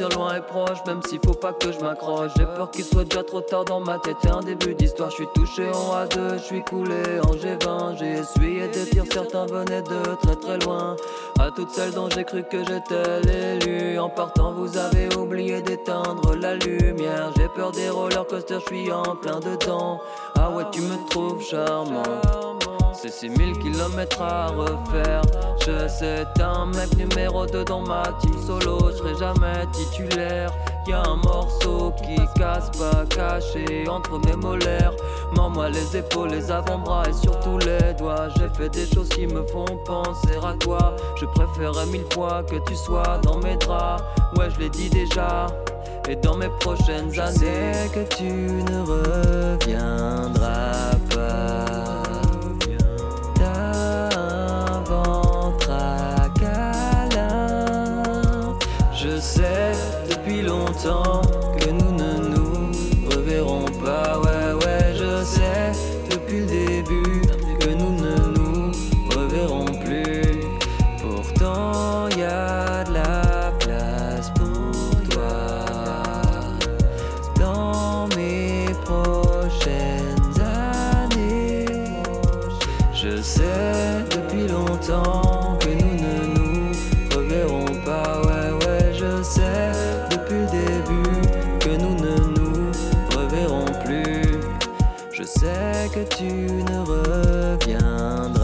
loin et proche, même s'il faut pas que je m'accroche. J'ai peur qu'il soit déjà trop tard dans ma tête. Un début d'histoire, je suis touché en A2, je suis coulé en G20. J'ai essuyé des tirs, certains venaient de très très loin. À toutes celles dont j'ai cru que j'étais l'élu. En partant, vous avez oublié d'éteindre la lumière. J'ai peur des roller coasters, je suis en plein dedans. Ah ouais, tu me trouves charmant. C'est 6000 km à refaire. Je sais, t'es un mec numéro 2 dans ma team solo. Je serai jamais titulaire. Y'a un morceau qui casse pas caché entre mes molaires. Mors-moi les épaules, les avant-bras et surtout les doigts. J'ai fait des choses qui me font penser à toi. Je préférerais mille fois que tu sois dans mes draps. Ouais, je l'ai dit déjà. Et dans mes prochaines années, que tu ne reviendras que tu ne reviendras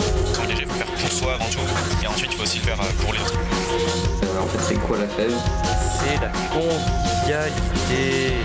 Comme déjà, il faut le faire pour soi avant tout. Et ensuite, il faut aussi le faire euh, pour les autres. en fait, c'est quoi la fève C'est la convivialité.